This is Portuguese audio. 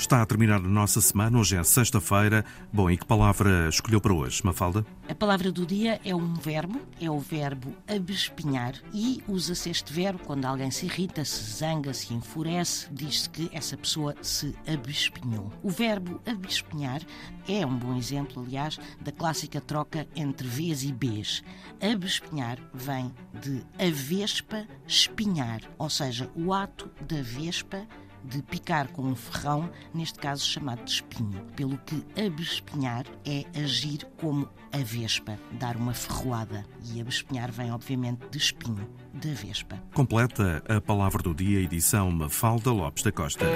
Está a terminar a nossa semana, hoje é sexta-feira. Bom, e que palavra escolheu para hoje, Mafalda? A palavra do dia é um verbo, é o verbo abespinhar e usa-se este verbo quando alguém se irrita, se zanga, se enfurece, diz-se que essa pessoa se abespinhou. O verbo abespinhar é um bom exemplo, aliás, da clássica troca entre Vs e Bs. Abespinhar vem de a vespa espinhar, ou seja, o ato da vespa de picar com um ferrão, neste caso chamado de espinho, pelo que abespinhar é agir como a vespa, dar uma ferroada. E abespinhar vem, obviamente, de espinho, da vespa. Completa a palavra do dia, edição Mafalda Lopes da Costa.